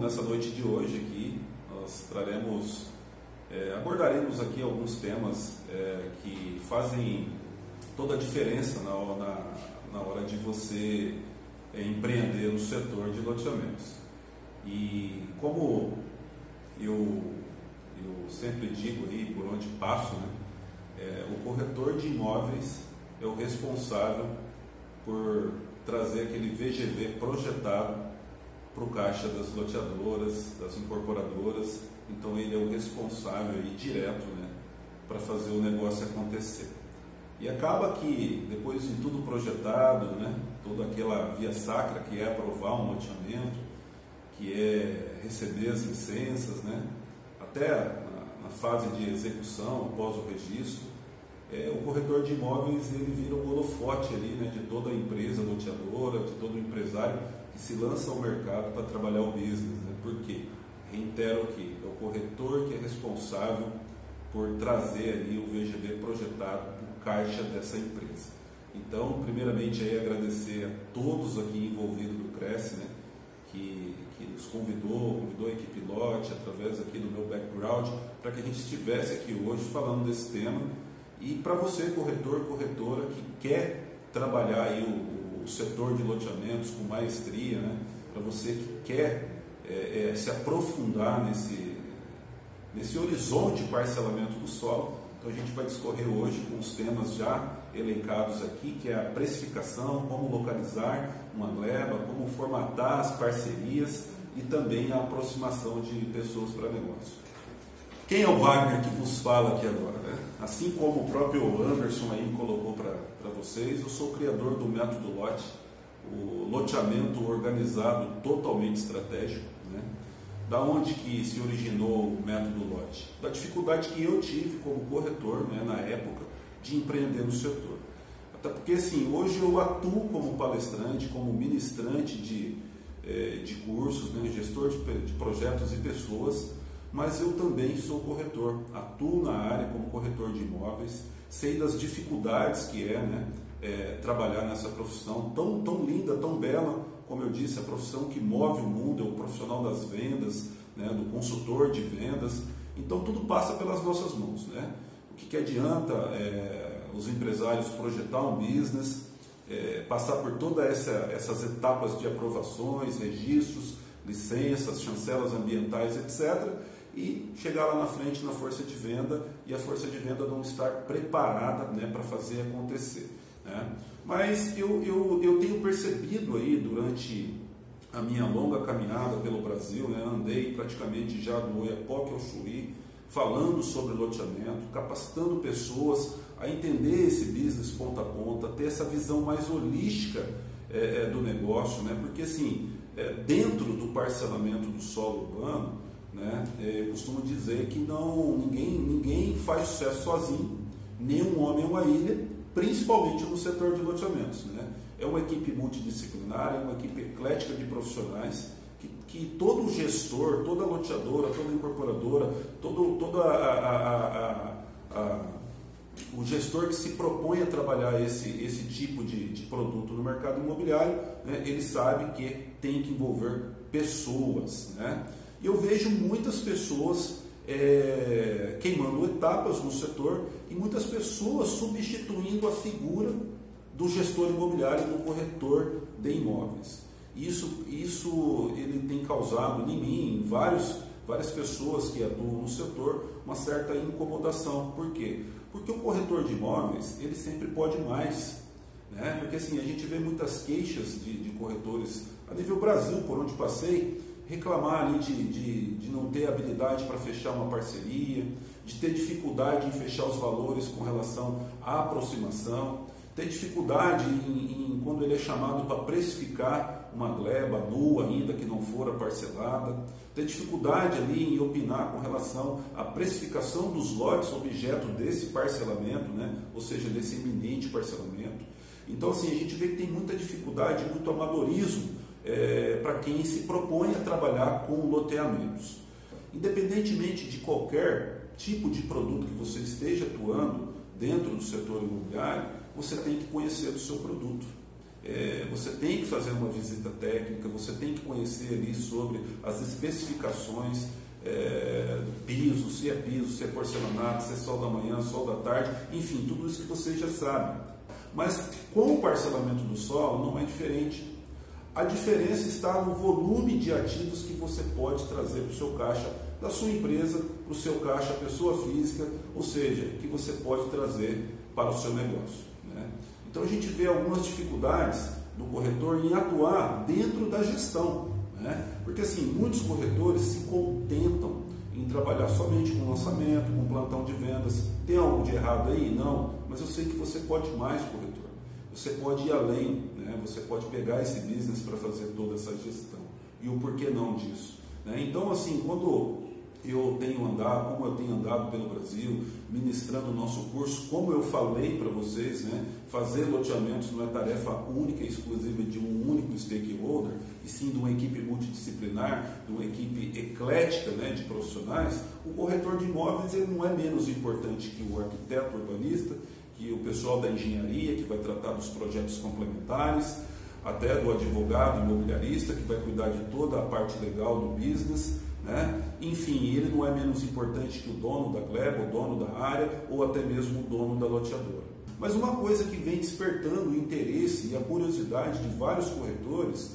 nessa noite de hoje aqui, nós traremos, é, abordaremos aqui alguns temas é, que fazem toda a diferença na, na, na hora de você é, empreender no setor de loteamentos. E como eu, eu sempre digo aí, por onde passo, né, é, o corretor de imóveis é o responsável por trazer aquele VGV projetado para o caixa das loteadoras, das incorporadoras. Então ele é o responsável aí, direto né, para fazer o negócio acontecer. E acaba que depois de tudo projetado, né, toda aquela via sacra que é aprovar um loteamento, que é receber as licenças, né, até na, na fase de execução, após o registro, é, o corretor de imóveis ele vira o holofote ali, né, de toda a empresa loteadora, de todo o empresário que se lança ao mercado para trabalhar o business. Né? Por quê? Reitero aqui, é o corretor que é responsável por trazer ali o VGB projetado para o caixa dessa empresa. Então, primeiramente, aí agradecer a todos aqui envolvidos do Cresce, né? que, que nos convidou, convidou a equipe Lote, através aqui do meu background, para que a gente estivesse aqui hoje falando desse tema. E para você, corretor, corretora, que quer trabalhar aí o, o setor de loteamentos com maestria, né? para você que quer é, é, se aprofundar nesse, nesse horizonte de parcelamento do solo. Então a gente vai discorrer hoje com os temas já elencados aqui, que é a precificação, como localizar uma gleba, como formatar as parcerias e também a aproximação de pessoas para negócio. Quem é o Wagner que vos fala aqui agora? Né? Assim como o próprio Anderson aí colocou para vocês, eu sou criador do método lote, o loteamento organizado totalmente estratégico, né? Da onde que se originou o método lote? Da dificuldade que eu tive como corretor, né, na época, de empreender no setor. Até porque, assim, hoje eu atuo como palestrante, como ministrante de, eh, de cursos, né, gestor de, de projetos e pessoas, mas eu também sou corretor, atuo na área como corretor de imóveis, sei das dificuldades que é, né, é, trabalhar nessa profissão tão, tão linda, tão bela, como eu disse, a profissão que move o mundo, é o profissional das vendas, né, do consultor de vendas. Então tudo passa pelas nossas mãos. Né? O que, que adianta é, os empresários projetar um business, é, passar por todas essa, essas etapas de aprovações, registros, licenças, chancelas ambientais, etc e chegar lá na frente na força de venda e a força de venda não estar preparada né, para fazer acontecer. Né? Mas eu, eu, eu tenho percebido aí durante a minha longa caminhada pelo Brasil, né, andei praticamente já do Oiapoque ao Chuí, falando sobre loteamento, capacitando pessoas a entender esse business ponta a ponta, ter essa visão mais holística é, do negócio, né? porque assim, é, dentro do parcelamento do solo urbano, né? É, eu costumo dizer que não, ninguém, ninguém faz sucesso sozinho, nem um homem é uma ilha, principalmente no setor de loteamentos. Né? É uma equipe multidisciplinar, é uma equipe eclética de profissionais que, que todo gestor, toda loteadora, toda incorporadora, todo, toda a, a, a, o gestor que se propõe a trabalhar esse, esse tipo de, de produto no mercado imobiliário, né, ele sabe que tem que envolver pessoas. Né? Eu vejo muitas pessoas é, queimando etapas no setor e muitas pessoas substituindo a figura do gestor imobiliário, do corretor de imóveis. Isso, isso ele tem causado em mim, em vários, várias pessoas que atuam no setor, uma certa incomodação. Por quê? Porque o corretor de imóveis, ele sempre pode mais. Né? Porque assim, a gente vê muitas queixas de, de corretores a nível Brasil, por onde passei, reclamar ali de, de, de não ter habilidade para fechar uma parceria, de ter dificuldade em fechar os valores com relação à aproximação, ter dificuldade em, em quando ele é chamado para precificar uma gleba nua ainda que não fora parcelada, ter dificuldade ali em opinar com relação à precificação dos lotes objeto desse parcelamento, né? ou seja, desse iminente parcelamento. Então assim, a gente vê que tem muita dificuldade, muito amadorismo é, para quem se propõe a trabalhar com loteamentos. Independentemente de qualquer tipo de produto que você esteja atuando dentro do setor imobiliário, você tem que conhecer o seu produto. é, você tem que fazer uma visita técnica, você tem que conhecer ali sobre as especificações é, piso, se é piso, se é porcelanato, se é sol da manhã, sol da tarde, enfim, tudo isso que você já sabe. Mas com o parcelamento do solo não é diferente. A diferença está no volume de ativos que você pode trazer para o seu caixa da sua empresa, para o seu caixa pessoa física, ou seja, que você pode trazer para o seu negócio. Né? Então a gente vê algumas dificuldades do corretor em atuar dentro da gestão. Né? Porque assim, muitos corretores se contentam em trabalhar somente com lançamento, com plantão de vendas. Tem algo de errado aí? Não, mas eu sei que você pode mais, corretor. Você pode ir além, né? você pode pegar esse business para fazer toda essa gestão. E o porquê não disso? Né? Então, assim, quando eu tenho andado, como eu tenho andado pelo Brasil, ministrando o nosso curso, como eu falei para vocês, né, fazer loteamentos não é tarefa única e exclusiva de um único stakeholder, e sim de uma equipe multidisciplinar, de uma equipe eclética né, de profissionais, o corretor de imóveis ele não é menos importante que o arquiteto urbanista, o pessoal da engenharia, que vai tratar dos projetos complementares, até do advogado imobiliarista, que vai cuidar de toda a parte legal do business, né? Enfim, ele não é menos importante que o dono da gleba, o dono da área ou até mesmo o dono da loteadora. Mas uma coisa que vem despertando o interesse e a curiosidade de vários corretores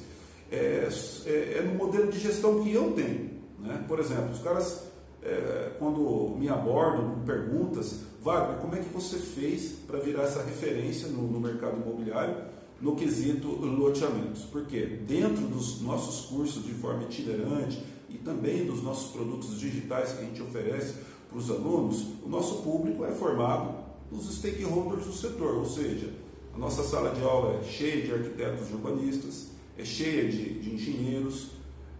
é, é, é no modelo de gestão que eu tenho. Né? Por exemplo, os caras, é, quando me abordam com perguntas, Wagner, como é que você fez para virar essa referência no, no mercado imobiliário no quesito loteamentos? Porque dentro dos nossos cursos de forma itinerante, e também dos nossos produtos digitais que a gente oferece para os alunos, o nosso público é formado dos stakeholders do setor, ou seja, a nossa sala de aula é cheia de arquitetos urbanistas, é cheia de, de engenheiros,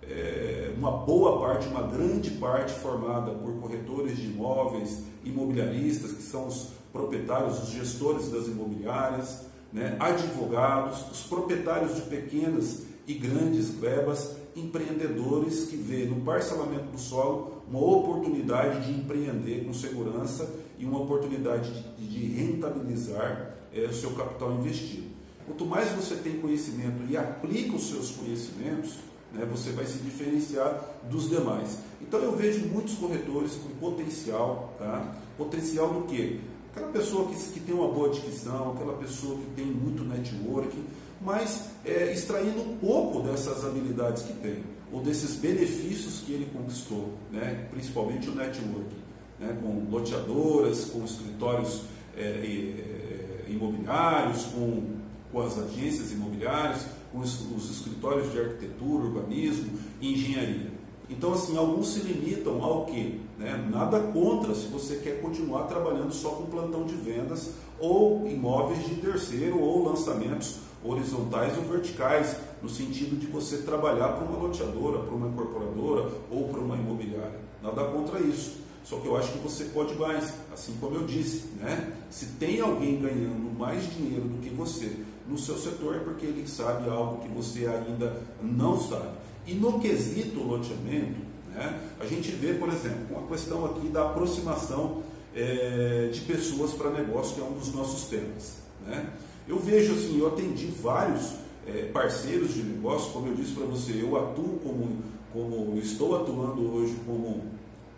é uma boa parte, uma grande parte formada por corretores de imóveis, imobiliaristas, que são os proprietários, os gestores das imobiliárias, né, advogados, os proprietários de pequenas e grandes glebas empreendedores que vê no parcelamento do solo uma oportunidade de empreender com segurança e uma oportunidade de, de rentabilizar é, o seu capital investido. Quanto mais você tem conhecimento e aplica os seus conhecimentos, né, você vai se diferenciar dos demais. Então eu vejo muitos corretores com potencial, tá? Potencial do quê? Aquela pessoa que, que tem uma boa dicção, aquela pessoa que tem muito networking, mas é, extraindo um pouco dessas habilidades que tem, ou desses benefícios que ele conquistou, né? principalmente o networking, né? com loteadoras, com escritórios é, é, imobiliários, com, com as agências imobiliárias, os, os escritórios de arquitetura, urbanismo e engenharia. Então, assim, alguns se limitam ao que? Né? Nada contra se você quer continuar trabalhando só com plantão de vendas ou imóveis de terceiro ou lançamentos horizontais ou verticais, no sentido de você trabalhar para uma loteadora, para uma incorporadora ou para uma imobiliária. Nada contra isso. Só que eu acho que você pode mais, assim como eu disse, né? Se tem alguém ganhando mais dinheiro do que você no seu setor é porque ele sabe algo que você ainda não sabe. E no quesito loteamento, né, a gente vê, por exemplo, uma questão aqui da aproximação é, de pessoas para negócio, que é um dos nossos temas. Né? Eu vejo assim, eu atendi vários é, parceiros de negócio, como eu disse para você, eu atuo como, como estou atuando hoje como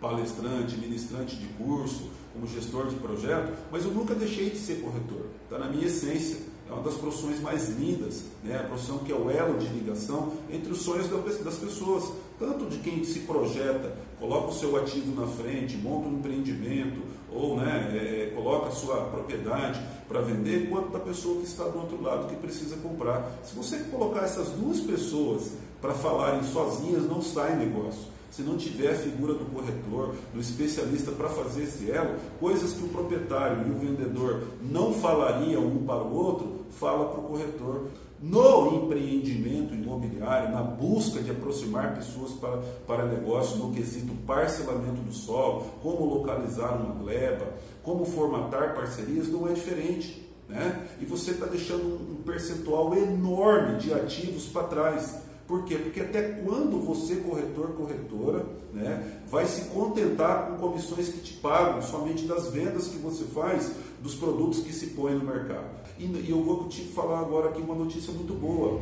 palestrante, ministrante de curso, como gestor de projeto, mas eu nunca deixei de ser corretor, está na minha essência. É uma das profissões mais lindas, né? a profissão que é o elo de ligação entre os sonhos das pessoas, tanto de quem se projeta, coloca o seu ativo na frente, monta um empreendimento, ou né, é, coloca a sua propriedade para vender, quanto da pessoa que está do outro lado que precisa comprar. Se você colocar essas duas pessoas para falarem sozinhas, não sai negócio se não tiver a figura do corretor, do especialista para fazer esse elo, coisas que o proprietário e o vendedor não falariam um para o outro, fala para o corretor. No empreendimento imobiliário, na busca de aproximar pessoas para, para negócio, no quesito parcelamento do solo, como localizar uma gleba, como formatar parcerias, não é diferente. Né? E você está deixando um percentual enorme de ativos para trás. Por quê? Porque até quando você, corretor, corretora, né, vai se contentar com comissões que te pagam somente das vendas que você faz dos produtos que se põem no mercado? E, eu vou te falar agora aqui uma notícia muito boa.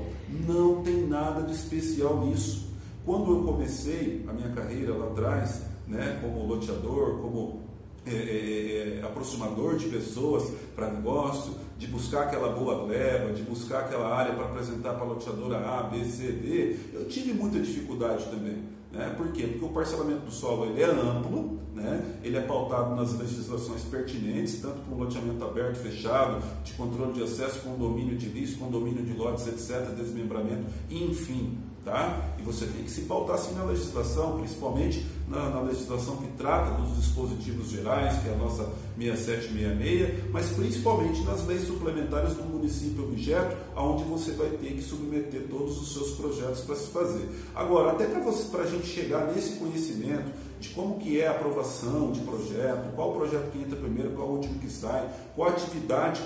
Não tem nada de especial nisso. Quando eu comecei a minha carreira lá atrás, né, como loteador, como é, é, é, aproximador de pessoas para negócio, de buscar aquela boa gleba, de buscar aquela área para apresentar para a loteadora A, B, C, D, eu tive muita dificuldade também. Né? Por quê? Porque o parcelamento do solo ele é amplo, né? ele é pautado nas legislações pertinentes, tanto para o loteamento aberto, fechado, de controle de acesso, condomínio de lixo, condomínio de lotes, etc., desmembramento, enfim. Tá? E você tem que se pautar sim na legislação, principalmente na, na, legislação que trata dos dispositivos gerais, que é a nossa 6766, mas principalmente nas leis suplementares do município objeto, aonde você vai ter que submeter todos os seus projetos para se fazer. Agora, até para a gente chegar nesse conhecimento, de como que é a aprovação de projeto, qual projeto que entra primeiro, qual o último que sai, qual atividade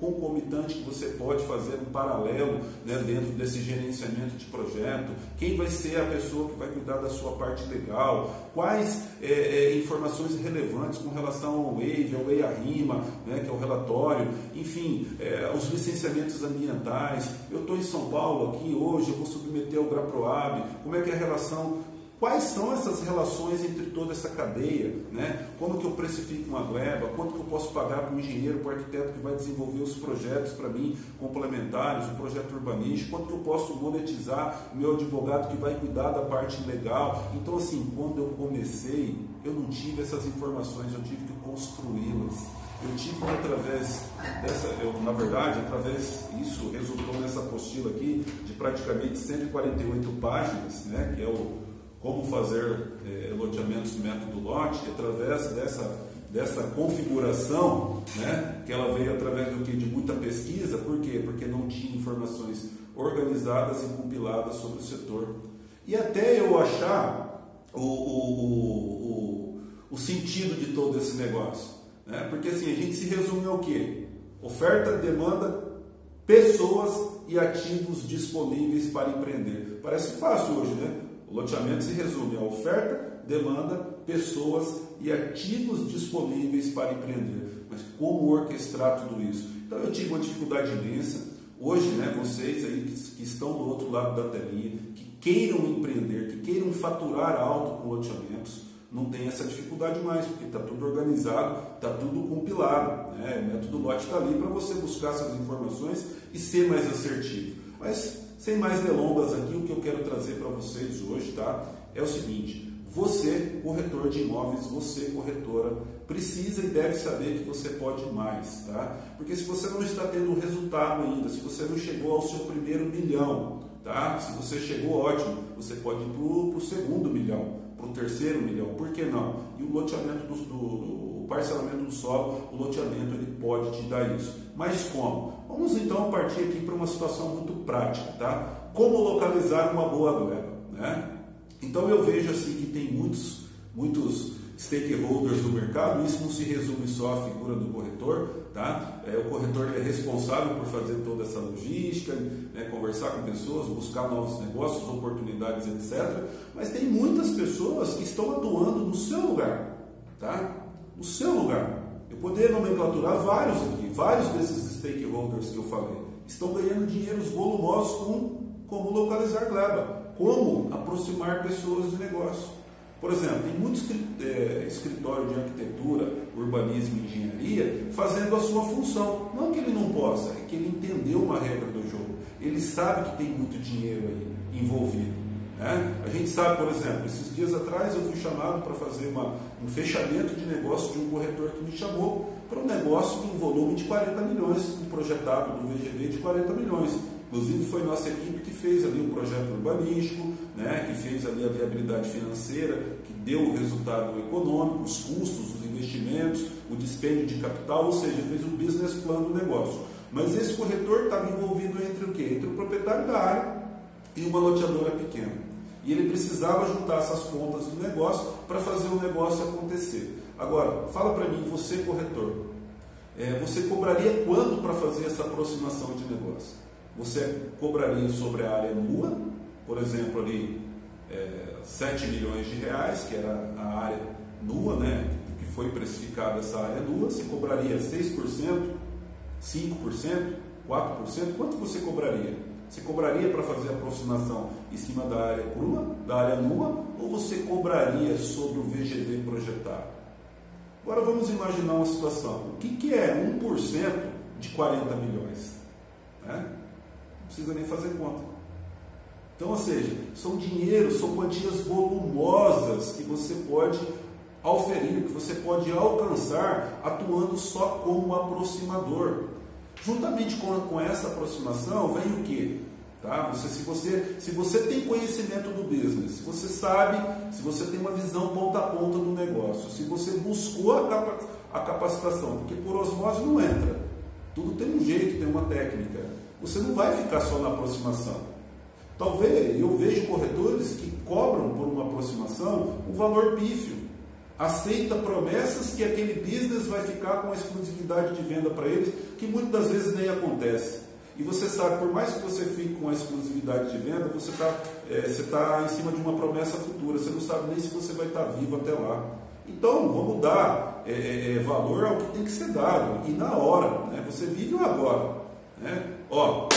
concomitante que você pode fazer em paralelo né, dentro desse gerenciamento de projeto, quem vai ser a pessoa que vai cuidar da sua parte legal, quais é, é, informações relevantes com relação ao WAVE, ao EIA-RIMA, né, que é o relatório, enfim, é, os licenciamentos ambientais. Eu estou em São Paulo aqui hoje, eu vou submeter ao GRAPROAB, como é que é a relação Quais são essas relações entre toda essa cadeia? Né? Como que eu precifico uma gleba? Quanto que eu posso pagar para o engenheiro, para o arquiteto que vai desenvolver os projetos para mim, complementares, o projeto urbanístico? Quanto que eu posso monetizar o meu advogado que vai cuidar da parte legal? Então, assim, quando eu comecei, eu não tive essas informações, eu tive que construí-las. Eu tive que, através dessa, eu, na verdade, através, isso resultou nessa apostila aqui, de praticamente 148 páginas, né, que é o como fazer é, loteamentos método lote, através dessa, dessa configuração, né, que ela veio através do que? De muita pesquisa, por quê? Porque não tinha informações organizadas e compiladas sobre o setor. E até eu achar o, o, o, o sentido de todo esse negócio. Né? Porque assim, a gente se resume ao quê? Oferta, demanda, pessoas e ativos disponíveis para empreender. Parece fácil hoje, né? O loteamento se resume a oferta, demanda, pessoas e ativos disponíveis para empreender. Mas como orquestrar tudo isso? Então eu tive uma dificuldade imensa. Hoje, né, vocês aí que, estão do outro lado da telinha, que queiram empreender, que queiram faturar alto com loteamentos, não tem essa dificuldade mais, porque está tudo organizado, está tudo compilado. Né? O método lote está ali para você buscar essas informações e ser mais assertivo. Mas sem mais delongas aqui, o que eu quero trazer para vocês hoje, tá? É o seguinte: você, corretor de imóveis, você, corretora, precisa e deve saber que você pode mais, tá? Porque se você não está tendo resultado ainda, se você não chegou ao seu primeiro milhão, tá? Se você chegou, ótimo, você pode ir para o segundo milhão, para o terceiro milhão, por que não? E o loteamento do, do o parcelamento do solo, o loteamento ele pode te dar isso. Mas como? Vamos então partir aqui para uma situação muito prática, tá? Como localizar uma boa gleba, né? Então eu vejo assim que tem muitos, muitos stakeholders do mercado, isso não se resume só à figura do corretor, tá? É, o corretor é responsável por fazer toda essa logística, né, conversar com pessoas, buscar novos negócios, oportunidades, etc. Mas tem muitas pessoas que estão atuando no seu lugar, tá? No seu lugar. Eu poderia nomenclaturar vários aqui, vários desses stakeholders que eu falei, estão ganhando dinheiros volumosos com como localizar gleba, como aproximar pessoas de negócio. Por exemplo, tem muitos é, escritórios de arquitetura, urbanismo e engenharia fazendo a sua função. Não que ele não possa, é que ele entendeu uma regra do jogo. Ele sabe que tem muito dinheiro aí envolvido. Né? A gente sabe, por exemplo, esses dias atrás eu fui chamado para fazer uma, um fechamento de negócio de um corretor que me chamou para um negócio com um volume de 40 milhões, um projetado do VGV de 40 milhões. Inclusive foi nossa equipe que fez ali o projeto urbanístico, né, que fez ali a viabilidade financeira, que deu o resultado econômico, os custos, os investimentos, o dispêndio de capital, ou seja, fez o business plan do negócio. Mas esse corretor estava envolvido entre o quê? Entre o proprietário da área e uma loteadora pequena. E ele precisava juntar essas pontas do negócio para fazer o negócio acontecer. Agora, fala para mim, você corretor, é, você cobraria quanto para fazer essa aproximação de negócio? Você cobraria sobre a área nua, por exemplo, ali é, 7 milhões de reais, que era a área nua, né? Que foi precificada essa área nua, você cobraria 6%, 5%, 4%, quanto você cobraria? Você cobraria para fazer a aproximação em cima da área crua, da área nua, ou você cobraria sobre o VGV projetado? Agora vamos imaginar uma situação. O que, que é 1% de 40 milhões? Né? Não precisa nem fazer conta. Então, ou seja, são dinheiros, são quantias volumosas que você pode auferir, que você pode alcançar atuando só como aproximador. Juntamente com, com essa aproximação vem o que? Tá? Você, se, você, se você tem conhecimento do business, se você sabe, se você tem uma visão ponta a ponta do negócio, se você buscou a, capa, a capacitação, porque por osmose não entra. Tudo tem um jeito, tem uma técnica. Você não vai ficar só na aproximação. Talvez eu vejo corretores que cobram por uma aproximação um valor pífio aceita promessas que aquele business vai ficar com exclusividade de venda para eles, que muitas das vezes nem acontece. E você sabe, por mais que você fique com a exclusividade de venda, você está é, você tá em cima de uma promessa futura, você não sabe nem se você vai estar tá vivo até lá. Então, vamos dar é, é, valor ao que tem que ser dado, e na hora, né? você vive o agora. Né? Ó,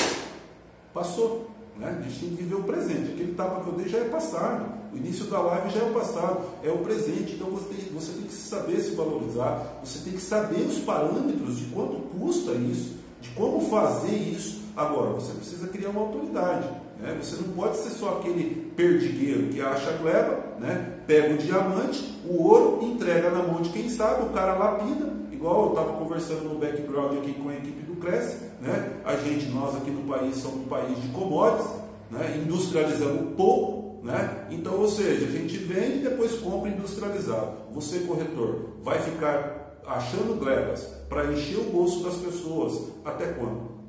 passou, né? a gente tem que viver o presente, aquele tapa que eu dei já é passado. O início da live já é o passado, é o presente. Então você tem, você tem que saber se valorizar, você tem que saber os parâmetros de quanto custa isso, de como fazer isso. Agora, você precisa criar uma autoridade. Né? Você não pode ser só aquele perdigueiro que acha a gleba, né? pega o diamante, o ouro, entrega na mão de quem sabe, o cara lapida, igual eu estava conversando no background aqui com a equipe do Cresce, né? a gente, nós aqui no país somos um país de commodities, né? industrializamos pouco, né? Então, ou seja, a gente vende e depois compra industrializado. Você, corretor, vai ficar achando glebas para encher o bolso das pessoas até quando?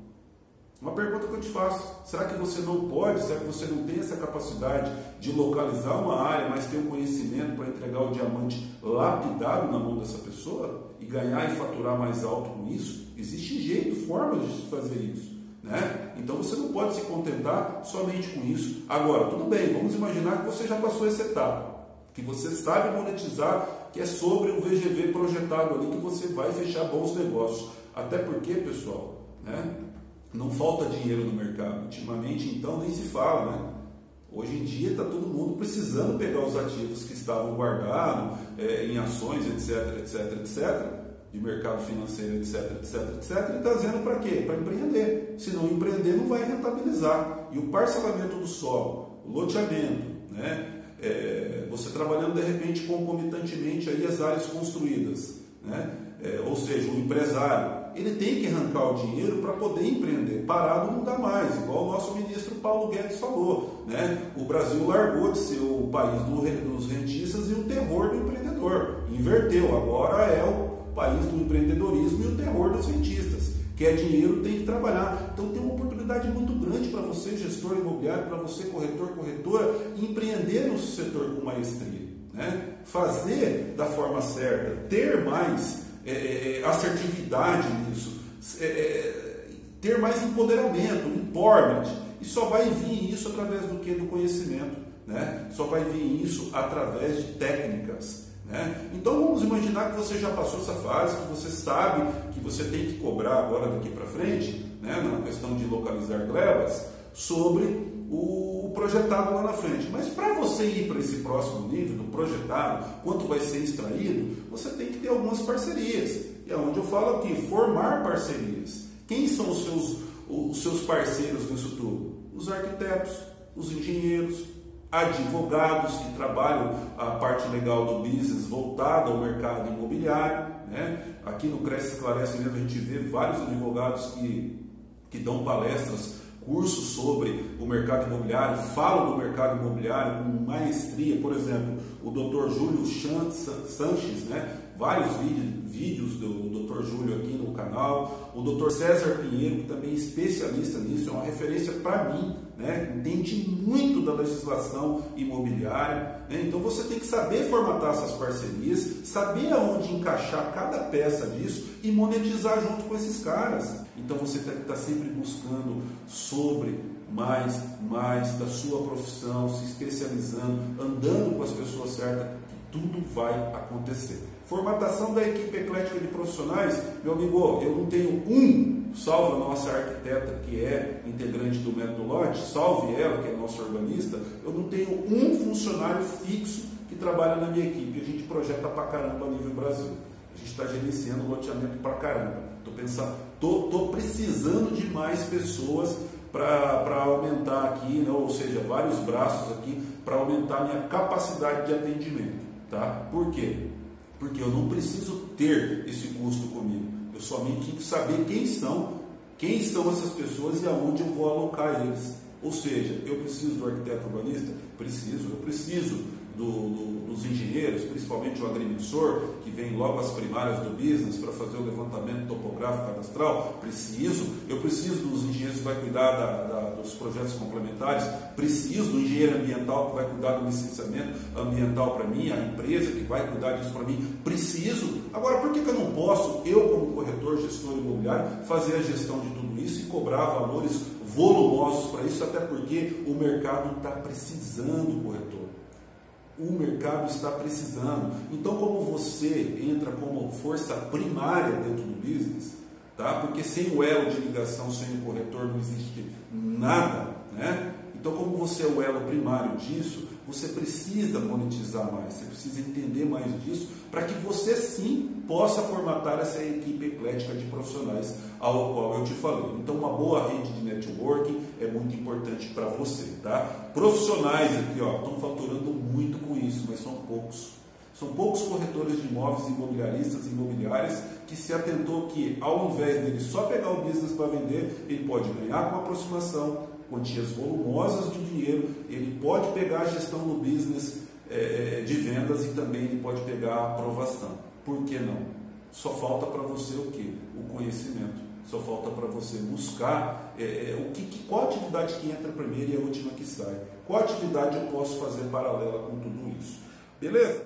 Uma pergunta que eu te faço: será que você não pode, será que você não tem essa capacidade de localizar uma área, mas ter o um conhecimento para entregar o diamante lapidado na mão dessa pessoa e ganhar e faturar mais alto com isso? Existe jeito, formas de se fazer isso. Né? Então você não pode se contentar somente com isso. Agora, tudo bem, vamos imaginar que você já passou essa etapa, que você sabe monetizar, que é sobre o VGV projetado ali, que você vai fechar bons negócios. Até porque, pessoal, né? não falta dinheiro no mercado. Ultimamente, então, nem se fala. Né? Hoje em dia está todo mundo precisando pegar os ativos que estavam guardados é, em ações, etc, etc, etc de mercado financeiro, etc, etc, etc, e trazendo para quê? Para empreender. Se não empreender, não vai rentabilizar. E o parcelamento do solo, o loteamento, né? É, você trabalhando de repente concomitantemente aí as áreas construídas, né? É, ou seja, o empresário, ele tem que arrancar o dinheiro para poder empreender. Parado não dá mais, igual o nosso ministro Paulo Guedes falou. Né? O Brasil largou de ser o país dos rentistas e o terror do empreendedor. Inverteu, agora é o país do empreendedorismo e o terror dos cientistas. Quer dinheiro, tem que trabalhar. Então tem uma oportunidade muito grande para você, gestor imobiliário, para você, corretor, corretora, empreender no setor com maestria. Né? Fazer da forma certa, ter mais é, é, é assertividade nisso, é, é, ter mais empoderamento, empowerment. E só vai vir isso através do que? Do conhecimento. Né? Só vai vir isso através de técnicas. Né? Então vamos imaginar que você já passou essa fase, que você sabe que você tem que cobrar agora daqui para frente, né, na questão de localizar glebas, sobre o projetado lá na frente. Mas para você ir para esse próximo nível do projetado, quanto vai ser extraído, você tem que ter algumas parcerias. E é onde eu falo aqui, formar parcerias. Quem são os seus, os seus parceiros nisso tudo? Os arquitetos, os engenheiros, advogados que trabalham a parte legal do business voltada ao mercado imobiliário. Né? Aqui no Cresce Esclarece mesmo a gente vê vários advogados que, que dão palestras, cursos sobre o mercado imobiliário, falam do mercado imobiliário com maestria, por exemplo, o Dr. Júlio Sanches, né? vários vídeos do Dr. Júlio aqui no canal, o Dr. César Pinheiro, que também é especialista nisso, é uma referência para mim, né? entende muito da legislação imobiliária. Né? Então você tem que saber formatar essas parcerias, saber aonde encaixar cada peça disso e monetizar junto com esses caras. Então você que estar sempre buscando sobre mais, mais da sua profissão, se especializando, andando com as pessoas certas, que tudo vai acontecer. Formatação da equipe eclética de profissionais, meu amigo, eu não tenho um salve a nossa arquiteta que é integrante do método lote, salve ela que é nossa urbanista, eu não tenho um funcionário fixo que trabalha na minha equipe. A gente projeta pra caramba a nível Brasil. A gente está gerenciando loteamento pra caramba. Estou pensando, tô, tô precisando de mais pessoas para aumentar aqui, né? ou seja, vários braços aqui para aumentar a minha capacidade de atendimento. Tá? Por quê? Porque eu não preciso ter esse custo comigo. Eu somente tenho que saber quem são, quem são essas pessoas e aonde eu vou alocar eles. Ou seja, eu preciso do arquiteto urbanista? Preciso, eu preciso do, do, dos engenheiros, principalmente o agrimensor, que vem logo às primárias do business para fazer o levantamento topográfico cadastral, preciso. Eu preciso dos engenheiros que vai cuidar da, da, dos projetos complementares, preciso do engenheiro ambiental que vai cuidar do licenciamento ambiental para mim, a empresa que vai cuidar disso para mim, preciso. Agora, por que, que eu não posso, eu como corretor, gestor imobiliário, fazer a gestão de tudo isso e cobrar valores volumosos para isso, até porque o mercado está precisando, corretor o mercado está precisando. Então, como você entra como força primária dentro do business, tá? Porque sem o elo de ligação, sem o corretor, não existe nada, né? Então, como você é o elo primário disso, você precisa monetizar mais, você precisa entender mais disso, para que você sim possa formatar essa equipe eclética de profissionais ao qual eu te falei. Então, uma boa rede de networking é muito importante para você, tá? Profissionais aqui, ó, estão faturando muito com isso, mas são poucos. São poucos corretores de imóveis, imobiliaristas imobiliárias que se atentou que, ao invés dele só pegar o business para vender, ele pode ganhar com aproximação, quantias volumosas de dinheiro, ele pode pegar a gestão do business é, de vendas e também ele pode pegar a aprovação. Por que não? Só falta para você o que? O conhecimento. Só falta para você buscar é, é, o que, qual atividade que entra primeiro e a última que sai. Qual atividade eu posso fazer paralela com tudo isso. Beleza?